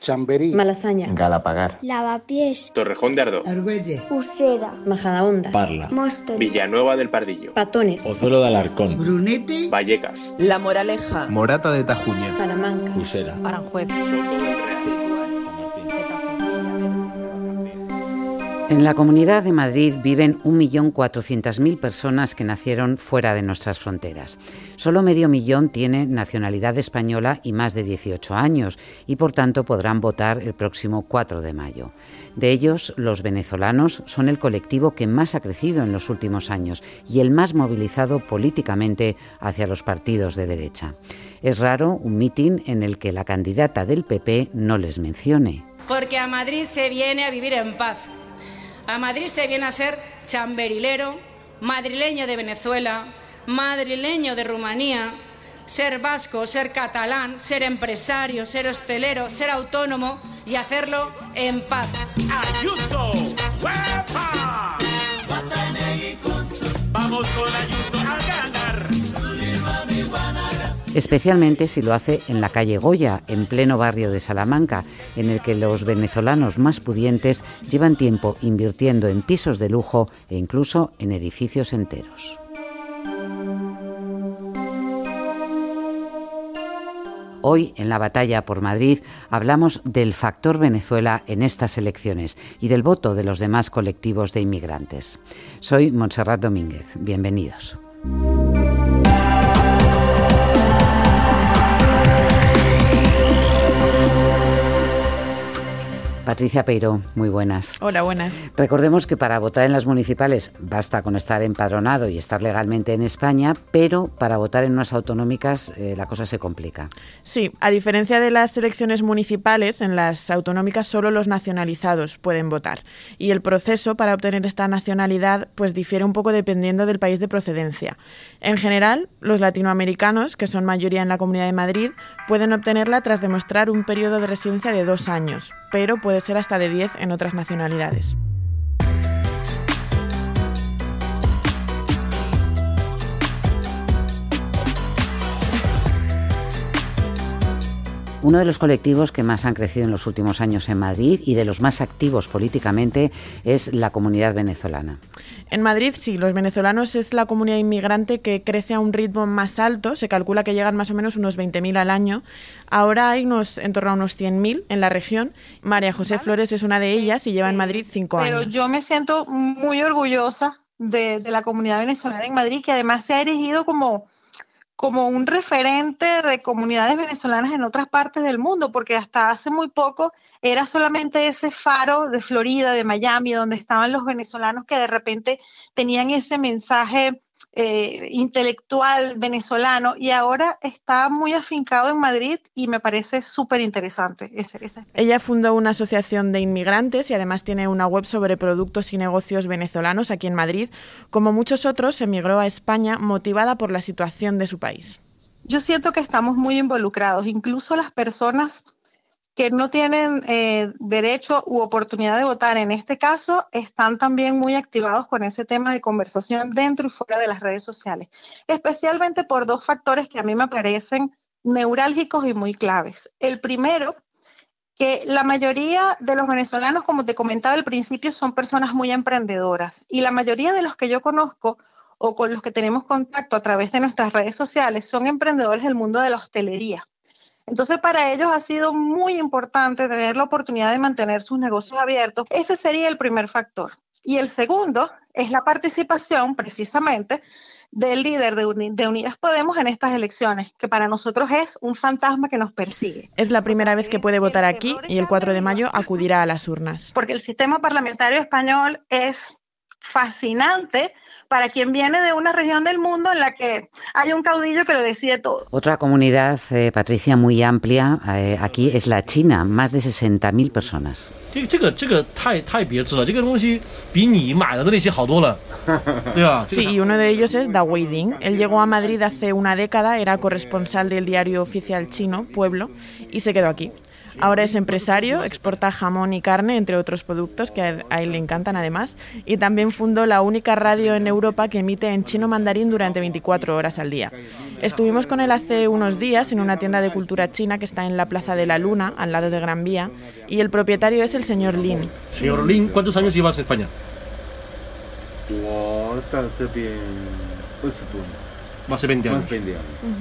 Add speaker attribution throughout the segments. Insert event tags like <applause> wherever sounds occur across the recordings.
Speaker 1: Chamberí,
Speaker 2: Malasaña,
Speaker 3: Galapagar,
Speaker 4: Lavapiés,
Speaker 5: Torrejón de Ardoz,
Speaker 6: Argüelle,
Speaker 4: Usera,
Speaker 2: Majadahonda,
Speaker 3: Parla,
Speaker 4: Móstoles,
Speaker 5: Villanueva del Pardillo,
Speaker 2: Patones,
Speaker 3: Pozuelo de Alarcón,
Speaker 6: Brunete,
Speaker 5: Vallecas,
Speaker 7: La Moraleja,
Speaker 8: Morata de Tajuña,
Speaker 2: Salamanca,
Speaker 3: Usera,
Speaker 7: Aranjuez.
Speaker 5: Soto del Real.
Speaker 9: En la Comunidad de Madrid viven 1.400.000 personas que nacieron fuera de nuestras fronteras. Solo medio millón tiene nacionalidad española y más de 18 años y por tanto podrán votar el próximo 4 de mayo. De ellos, los venezolanos son el colectivo que más ha crecido en los últimos años y el más movilizado políticamente hacia los partidos de derecha. Es raro un mitin en el que la candidata del PP no les mencione.
Speaker 10: Porque a Madrid se viene a vivir en paz. A Madrid se viene a ser chamberilero, madrileño de Venezuela, madrileño de Rumanía, ser vasco, ser catalán, ser empresario, ser hostelero, ser autónomo y hacerlo en paz.
Speaker 11: Ayuso. Vamos con Ayuso
Speaker 9: especialmente si lo hace en la calle Goya, en pleno barrio de Salamanca, en el que los venezolanos más pudientes llevan tiempo invirtiendo en pisos de lujo e incluso en edificios enteros. Hoy, en la batalla por Madrid, hablamos del factor Venezuela en estas elecciones y del voto de los demás colectivos de inmigrantes. Soy Montserrat Domínguez. Bienvenidos. Patricia Peiro, muy buenas.
Speaker 12: Hola, buenas.
Speaker 9: Recordemos que para votar en las municipales basta con estar empadronado y estar legalmente en España, pero para votar en unas autonómicas eh, la cosa se complica.
Speaker 12: Sí, a diferencia de las elecciones municipales, en las autonómicas solo los nacionalizados pueden votar. Y el proceso para obtener esta nacionalidad pues difiere un poco dependiendo del país de procedencia. En general, los latinoamericanos, que son mayoría en la Comunidad de Madrid, pueden obtenerla tras demostrar un periodo de residencia de dos años, pero puede ser hasta de 10 en otras nacionalidades.
Speaker 9: Uno de los colectivos que más han crecido en los últimos años en Madrid y de los más activos políticamente es la comunidad venezolana.
Speaker 12: En Madrid, sí, los venezolanos es la comunidad inmigrante que crece a un ritmo más alto. Se calcula que llegan más o menos unos 20.000 al año. Ahora hay unos, en torno a unos 100.000 en la región. María José Flores es una de ellas y lleva en Madrid cinco
Speaker 13: Pero
Speaker 12: años.
Speaker 13: yo me siento muy orgullosa de, de la comunidad venezolana en Madrid, que además se ha erigido como, como un referente de comunidades venezolanas en otras partes del mundo, porque hasta hace muy poco era solamente ese faro de Florida, de Miami, donde estaban los venezolanos que de repente tenían ese mensaje eh, intelectual venezolano y ahora está muy afincado en Madrid y me parece súper interesante ese, ese
Speaker 12: Ella fundó una asociación de inmigrantes y además tiene una web sobre productos y negocios venezolanos aquí en Madrid. Como muchos otros, emigró a España motivada por la situación de su país.
Speaker 13: Yo siento que estamos muy involucrados, incluso las personas que no tienen eh, derecho u oportunidad de votar en este caso están también muy activados con ese tema de conversación dentro y fuera de las redes sociales, especialmente por dos factores que a mí me parecen neurálgicos y muy claves. El primero, que la mayoría de los venezolanos, como te comentaba al principio, son personas muy emprendedoras y la mayoría de los que yo conozco o con los que tenemos contacto a través de nuestras redes sociales son emprendedores del mundo de la hostelería. Entonces, para ellos ha sido muy importante tener la oportunidad de mantener sus negocios abiertos. Ese sería el primer factor. Y el segundo es la participación, precisamente, del líder de, Uni de, Unidas Podemos en estas elecciones, que para nosotros es un fantasma que nos persigue.
Speaker 12: Es la primera vez que puede votar aquí y el 4 de mayo acudirá a las urnas.
Speaker 13: Porque el sistema parlamentario español es fascinante para quien viene de una región del mundo en la que hay un caudillo que lo decide todo.
Speaker 9: Otra comunidad, eh, Patricia, muy amplia eh, aquí es la China, más de 60.000 personas. <laughs> <laughs>
Speaker 12: Sí, y uno de ellos es Da Weiding. Él llegó a Madrid hace una década, era corresponsal del diario oficial chino, Pueblo, y se quedó aquí. Ahora es empresario, exporta jamón y carne, entre otros productos que a él le encantan además, y también fundó la única radio en Europa que emite en chino mandarín durante 24 horas al día. Estuvimos con él hace unos días en una tienda de cultura china que está en la Plaza de la Luna, al lado de Gran Vía, y el propietario es el señor Lin.
Speaker 1: Señor Lin, ¿cuántos años llevas en España? Más de 20 años.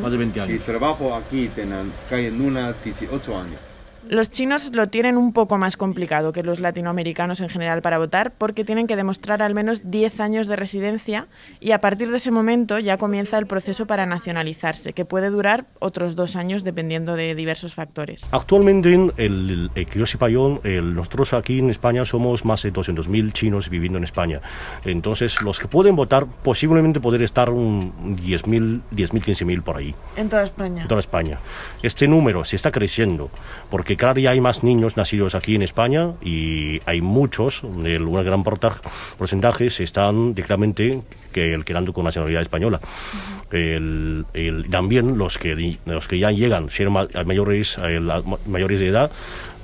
Speaker 1: Más de 20 años.
Speaker 2: Y trabajo aquí en la calle Nuna 18 años.
Speaker 12: Los chinos lo tienen un poco más complicado que los latinoamericanos en general para votar porque tienen que demostrar al menos 10 años de residencia y a partir de ese momento ya comienza el proceso para nacionalizarse, que puede durar otros dos años dependiendo de diversos factores.
Speaker 1: Actualmente, el, el, que yo sepa yo, el, nosotros aquí en España somos más de 200.000 chinos viviendo en España. Entonces, los que pueden votar posiblemente poder estar un 10.000, 10.000, 15.000 por ahí.
Speaker 12: En toda España.
Speaker 1: En toda España. Este número se está creciendo porque cada día hay más niños nacidos aquí en España y hay muchos, el, un gran porcentaje se están directamente que, quedando con nacionalidad española. El, el, también los que, los que ya llegan, ser mayores, mayores de edad,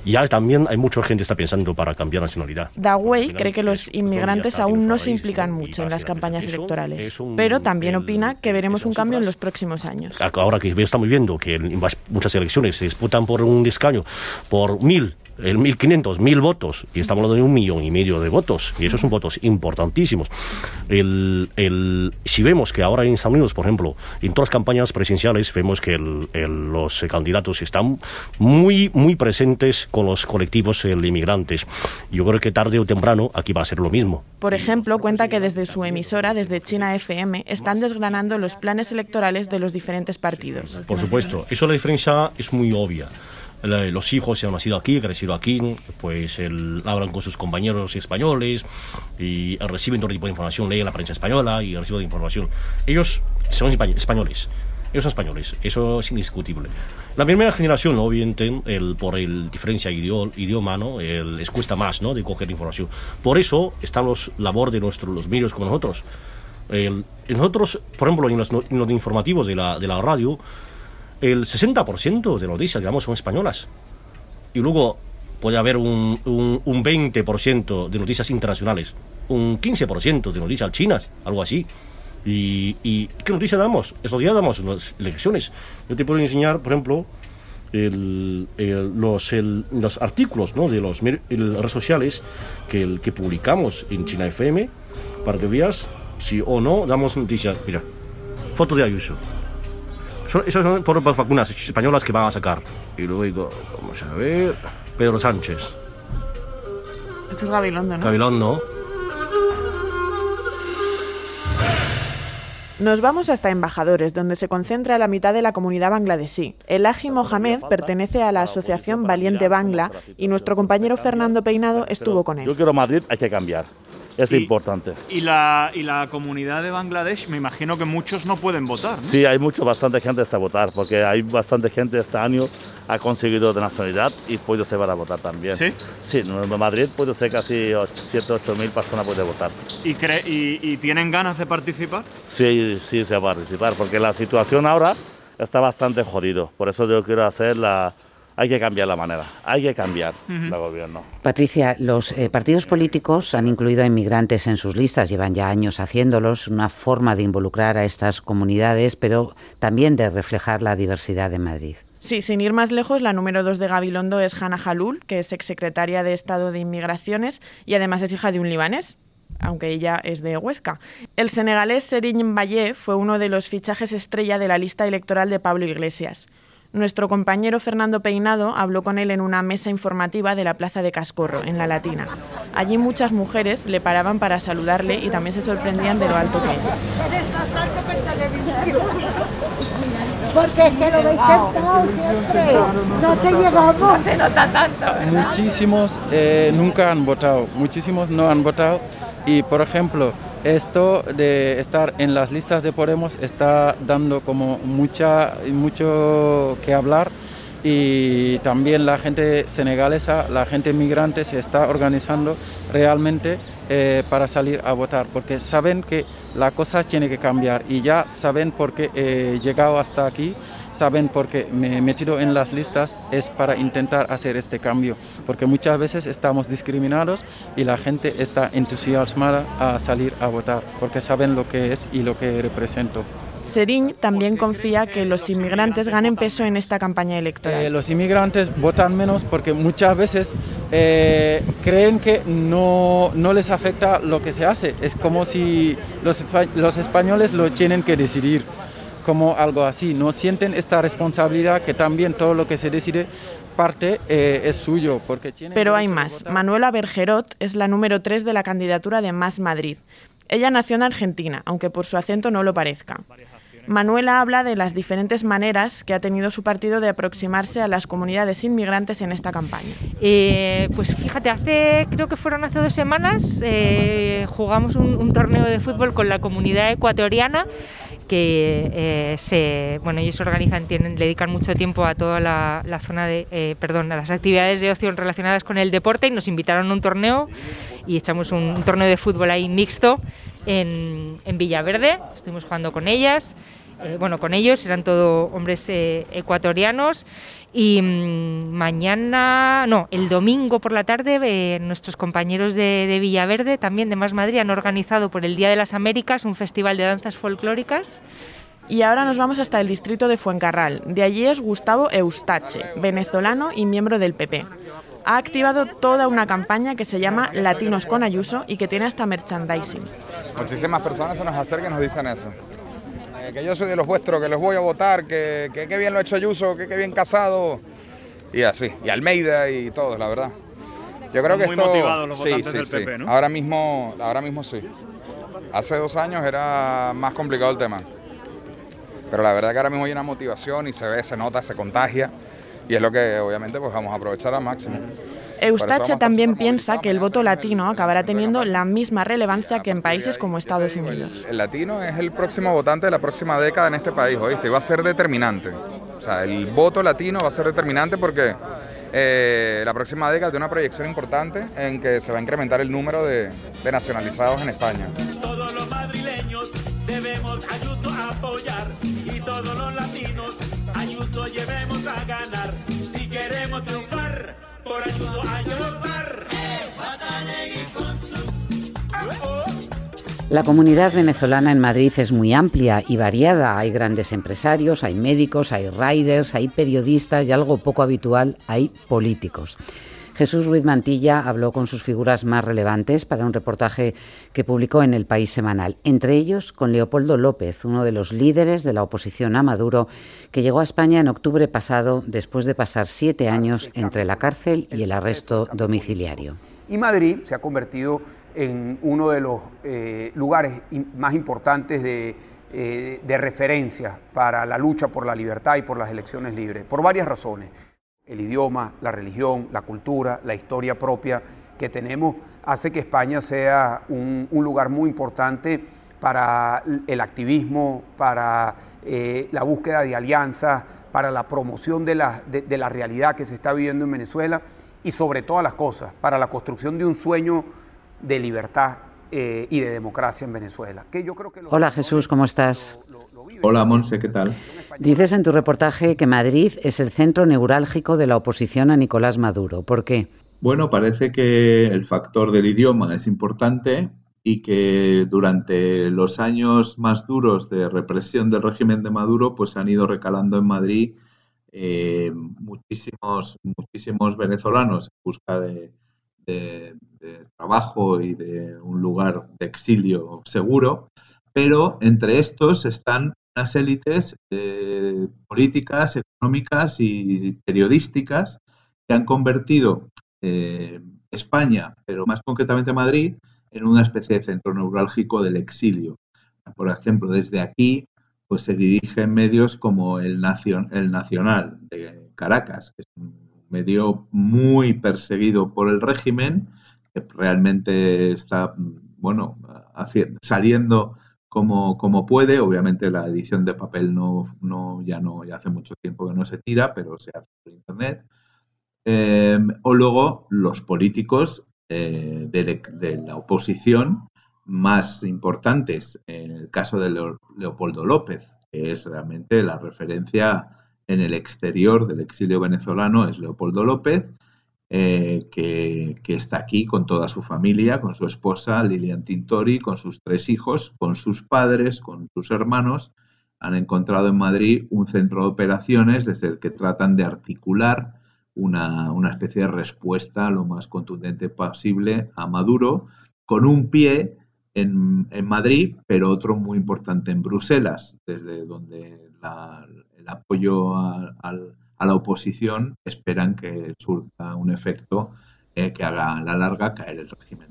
Speaker 1: ya también hay mucha gente que está pensando para cambiar nacionalidad.
Speaker 12: Dawei cree que los inmigrantes aún no se implican mucho en las campañas electorales, pero también opina que veremos un cambio en los próximos años.
Speaker 1: Ahora que estamos viendo que muchas elecciones se disputan por un escaño, por mil el 1.500, 1.000 votos, y estamos hablando de un millón y medio de votos, y esos son votos importantísimos. El, el, si vemos que ahora en Estados Unidos, por ejemplo, en todas las campañas presidenciales, vemos que el, los candidatos están muy, muy presentes con los colectivos inmigrantes. Yo creo que tarde o temprano aquí va a ser lo mismo.
Speaker 12: Por ejemplo, cuenta que desde su emisora, desde China FM, están desgranando los planes electorales de los diferentes partidos.
Speaker 1: Por supuesto, eso la diferencia es muy obvia los hijos se han nacido aquí, crecido aquí, pues el, hablan con sus compañeros españoles y reciben todo tipo de información, leen la prensa española y reciben información. Ellos son españoles. Ellos son españoles, eso es indiscutible. La primera generación, obviamente, el, por el diferencia idioma, ¿no? El, les cuesta más ¿no? de coger información. Por eso están los labor de nuestros los medios con nosotros. El, nosotros, por ejemplo, en los, en informativos de la, de la radio, el 60% de noticias, digamos, son españolas. Y luego puede haber un, un, un 20% de noticias internacionales, un 15% de noticias chinas, algo así. ¿Y, qué noticias damos? Esos días damos las elecciones. Yo te puedo enseñar, por ejemplo, los, los, artículos ¿no? de las redes sociales que, que publicamos en China FM para que veas si o no damos noticias. Mira, foto de Ayuso. Son, esas son por las vacunas españolas que van a sacar. Y luego, vamos a ver, Pedro Sánchez.
Speaker 12: Este es Gabilondo, ¿no?
Speaker 1: Gabilondo.
Speaker 12: Nos vamos hasta Embajadores, donde se concentra la mitad de la comunidad bangladesí. El Aji Mohamed pertenece a la asociación Valiente Bangla y nuestro compañero Fernando Peinado estuvo con él.
Speaker 3: Yo quiero Madrid, hay que cambiar. Es
Speaker 4: Y-
Speaker 3: importante.
Speaker 4: Y la, y la comunidad de Bangladesh, me imagino que muchos no pueden votar. ¿no?
Speaker 3: Sí, hay mucho, bastante gente está a votar, porque hay bastante gente este año ha conseguido de nacionalidad y puede ser para votar también.
Speaker 4: ¿Sí?
Speaker 3: Sí, en Madrid puede ser casi 7, 8 mil personas pueden votar.
Speaker 4: ¿Y, cre- y, y tienen ganas de participar?
Speaker 3: Sí, sí se va a participar, porque la situación ahora está bastante jodido. Por eso yo quiero hacer la... Hay que cambiar la manera, hay que cambiar el gobierno.
Speaker 9: Patricia, los eh, partidos políticos han incluido a inmigrantes en sus listas, llevan ya años haciéndolos, una forma de involucrar a estas comunidades, pero también de reflejar la diversidad de Madrid.
Speaker 12: Sí, sin ir más lejos, la número dos de Gabilondo es Hannah Halul, que es exsecretaria de Estado de Inmigraciones y además es hija de un libanés aunque ella es de Huesca. El senegalés Serigne Mbaye fue uno de los fichajes estrella de la lista electoral de Pablo Iglesias. Nuestro compañero Fernando Peinado habló con él en una mesa informativa de la Plaza de Cascorro, en La Latina. Allí muchas mujeres le paraban para saludarle y también se sorprendían de lo alto que es.
Speaker 6: Porque es que lo veis sentado siempre. No te llegamos. No se nota tanto.
Speaker 7: Muchísimos eh, nunca han votado, muchísimos no han votado y por ejemplo esto de estar en las listas de Podemos está dando como mucha, mucho que hablar y también la gente senegalesa, la gente migrante se está organizando realmente eh, para salir a votar porque saben que la cosa tiene que cambiar y ya saben por qué he llegado hasta aquí saben por qué me he metido en las listas es para intentar hacer este cambio, porque muchas veces estamos discriminados y la gente está entusiasmada a salir a votar, porque saben lo que es y lo que represento.
Speaker 12: Seriñ también confía que los inmigrantes ganen peso en esta campaña electoral.
Speaker 7: Eh, los inmigrantes votan menos porque muchas veces eh, creen que no, no, les afecta lo que se hace. Es como si los, los españoles lo tienen que decidir como algo así. No sienten esta responsabilidad que también todo lo que se decide parte eh, es suyo. Porque
Speaker 12: Pero hay más. Manuela Bergerot es la número 3 de la candidatura de Más Madrid. Ella nació en Argentina, aunque por su acento no lo parezca. Manuela habla de las diferentes maneras que ha tenido su partido de aproximarse a las comunidades inmigrantes en esta campaña.
Speaker 8: Eh, pues fíjate, hace creo que fueron hace dos semanas eh, jugamos un, un, torneo de fútbol con la comunidad ecuatoriana que eh, se, bueno, ellos organizan, tienen, dedican mucho tiempo a toda la, la zona de, eh, perdón, a las actividades de ocio relacionadas con el deporte y nos invitaron a un torneo y echamos un, un torneo de fútbol ahí mixto en, en Villaverde, estuvimos jugando con ellas. Eh, bueno, con ellos, eran todos hombres eh, ecuatorianos. Y mmm, mañana, no, el domingo por la tarde, eh, nuestros compañeros de, de, Villaverde, también de Más Madrid, han organizado por el Día de las Américas un festival de danzas folclóricas.
Speaker 12: Y ahora nos vamos hasta el distrito de Fuencarral. De allí es Gustavo Eustache, venezolano y miembro del PP. Ha activado toda una campaña que se llama Latinos con Ayuso y que tiene hasta merchandising.
Speaker 14: Muchísimas personas se nos acercan y nos dicen eso que yo soy de los vuestros, que los voy a votar, que, que, que bien lo ha hecho Ayuso, que, que bien casado. Y así, y Almeida y todos, la verdad. Yo creo
Speaker 4: Están
Speaker 14: que
Speaker 4: muy
Speaker 14: esto.
Speaker 4: motivados los
Speaker 14: sí, sí,
Speaker 4: del
Speaker 14: sí.
Speaker 4: PP, ¿no?
Speaker 14: Ahora mismo, ahora mismo sí. Hace dos años era más complicado el tema. Pero la verdad que ahora mismo hay una motivación y se ve, se nota, se contagia. Y es lo que obviamente pues vamos a aprovechar al máximo.
Speaker 12: Eustache también piensa que el voto latino acabará teniendo la misma relevancia que en países como Estados Unidos.
Speaker 14: El latino es el próximo votante de la próxima década en este país, ¿oíste? Y va a ser determinante. O sea, el voto latino va a ser determinante porque eh, la próxima década tiene una proyección importante en que se va a incrementar el número de, de nacionalizados en España.
Speaker 11: Todos los madrileños debemos Ayuso apoyar y todos los latinos Ayuso llevemos a ganar.
Speaker 9: La comunidad venezolana en Madrid es muy amplia y variada. Hay grandes empresarios, hay médicos, hay riders, hay periodistas y algo poco habitual, hay políticos. Jesús Ruiz Mantilla habló con sus figuras más relevantes para un reportaje que publicó en El País Semanal, entre ellos con Leopoldo López, uno de los líderes de la oposición a Maduro, que llegó a España en octubre pasado después de pasar siete años entre la cárcel y el arresto domiciliario.
Speaker 15: Y Madrid se ha convertido en uno de los eh, lugares más importantes eh, de referencia para la lucha por la libertad y por las elecciones libres, por varias razones el idioma, la religión, la cultura, la historia propia que tenemos, hace que España sea un, lugar muy importante para el activismo, para eh, la búsqueda de alianzas, para la promoción de la, de la, realidad que se está viviendo en Venezuela y sobre todas las cosas, para la construcción de un sueño de libertad eh, y de democracia en Venezuela. Que yo creo que
Speaker 9: Hola Jesús, ¿cómo estás?
Speaker 16: Hola Monse, ¿qué tal?
Speaker 9: Dices en tu reportaje que Madrid es el centro neurálgico de la oposición a Nicolás Maduro. ¿Por qué?
Speaker 16: Bueno, parece que el factor del idioma es importante y que durante los años más duros de represión del régimen de Maduro, pues han ido recalando en Madrid eh, muchísimos, muchísimos venezolanos en busca de, de, trabajo y de un lugar de exilio seguro pero entre estos están unas élites eh, políticas, económicas y periodísticas que han convertido eh, España, pero más concretamente Madrid, en una especie de centro neurálgico del exilio. Por ejemplo, desde aquí pues se dirigen medios como el, Nacion el Nacional de Caracas, que es un medio muy perseguido por el régimen, que realmente está bueno, haciendo, saliendo como, como puede. Obviamente la edición de papel no, no, ya no, ya hace mucho tiempo que no se tira, pero se hace por internet. Eh, o luego los políticos eh, de, la oposición más importantes, en el caso de Leo, Leopoldo López, que es realmente la referencia en el exterior del exilio venezolano es Leopoldo López, eh, que, que, está aquí con toda su familia, con su esposa Lilian Tintori, con sus tres hijos, con sus padres, con sus hermanos. Han encontrado en Madrid un centro de operaciones desde el que tratan de articular una, una especie de respuesta lo más contundente posible a Maduro, con un pie en, en, Madrid, pero otro muy importante en Bruselas, desde donde la, el apoyo a, a, la oposición esperan que surta un efecto eh, que haga a la larga caer el régimen.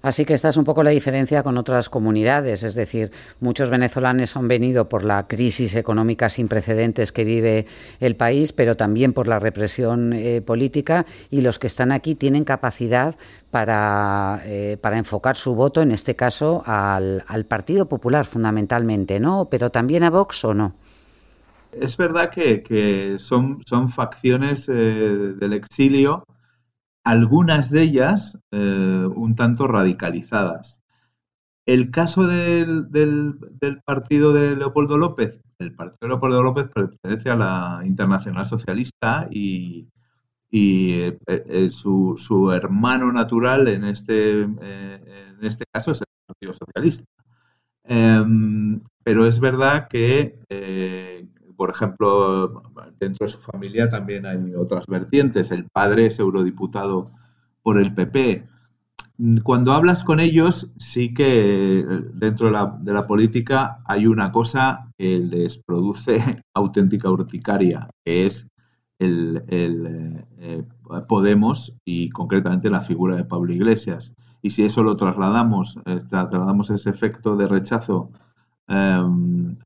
Speaker 9: Así que esta es un poco la diferencia con otras comunidades, es decir, muchos venezolanos han venido por la crisis económica sin precedentes que vive el país, pero también por la represión eh, política y los que están aquí tienen capacidad para, eh, para enfocar su voto, en este caso, al, al, Partido Popular fundamentalmente, ¿no? Pero también a Vox o no.
Speaker 16: Es verdad que, que son, son facciones eh, del exilio algunas de ellas eh, un tanto radicalizadas. El caso del, partido de Leopoldo López, el partido de Leopoldo López pertenece a la Internacional Socialista y, y eh, eh, su, su, hermano natural en este, en este caso es el Partido Socialista. Em, pero es verdad que por ejemplo, dentro de su familia también hay otras vertientes. El padre es eurodiputado por el PP. Cuando hablas con ellos, sí que dentro de la, de la política hay una cosa que les produce <laughs> auténtica urticaria, que es el, el eh, Podemos y concretamente la figura de Pablo Iglesias. Y si eso lo trasladamos, eh, trasladamos ese efecto de rechazo eh,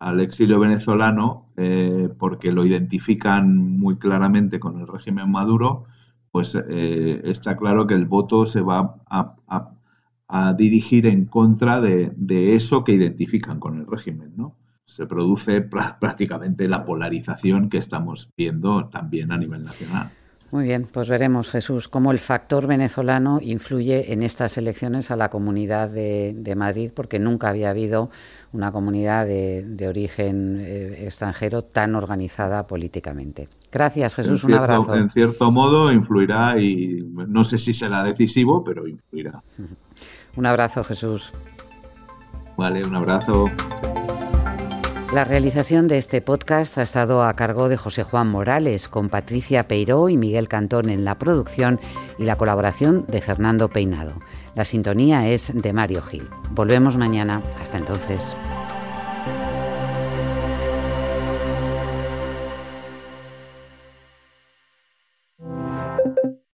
Speaker 16: al exilio venezolano eh, porque lo identifican muy claramente con el régimen Maduro, pues eh, está claro que el voto se va a dirigir en contra de, de, eso que identifican con el régimen, ¿no? Se produce prácticamente la polarización que estamos viendo también a nivel nacional.
Speaker 9: Muy bien, pues veremos, Jesús, cómo el factor venezolano influye en estas elecciones a la comunidad de, de Madrid, porque nunca había habido una comunidad de, de origen eh, extranjero tan organizada políticamente. Gracias, Jesús, un abrazo.
Speaker 16: En cierto modo influirá y no sé si será decisivo, pero influirá.
Speaker 9: Un abrazo, Jesús.
Speaker 16: Vale, un abrazo.
Speaker 9: La realización de este podcast ha estado a cargo de José Juan Morales, con Patricia Peiró y Miguel Cantón en la producción y la colaboración de Fernando Peinado. La sintonía es de Mario Gil. Volvemos mañana. Hasta entonces.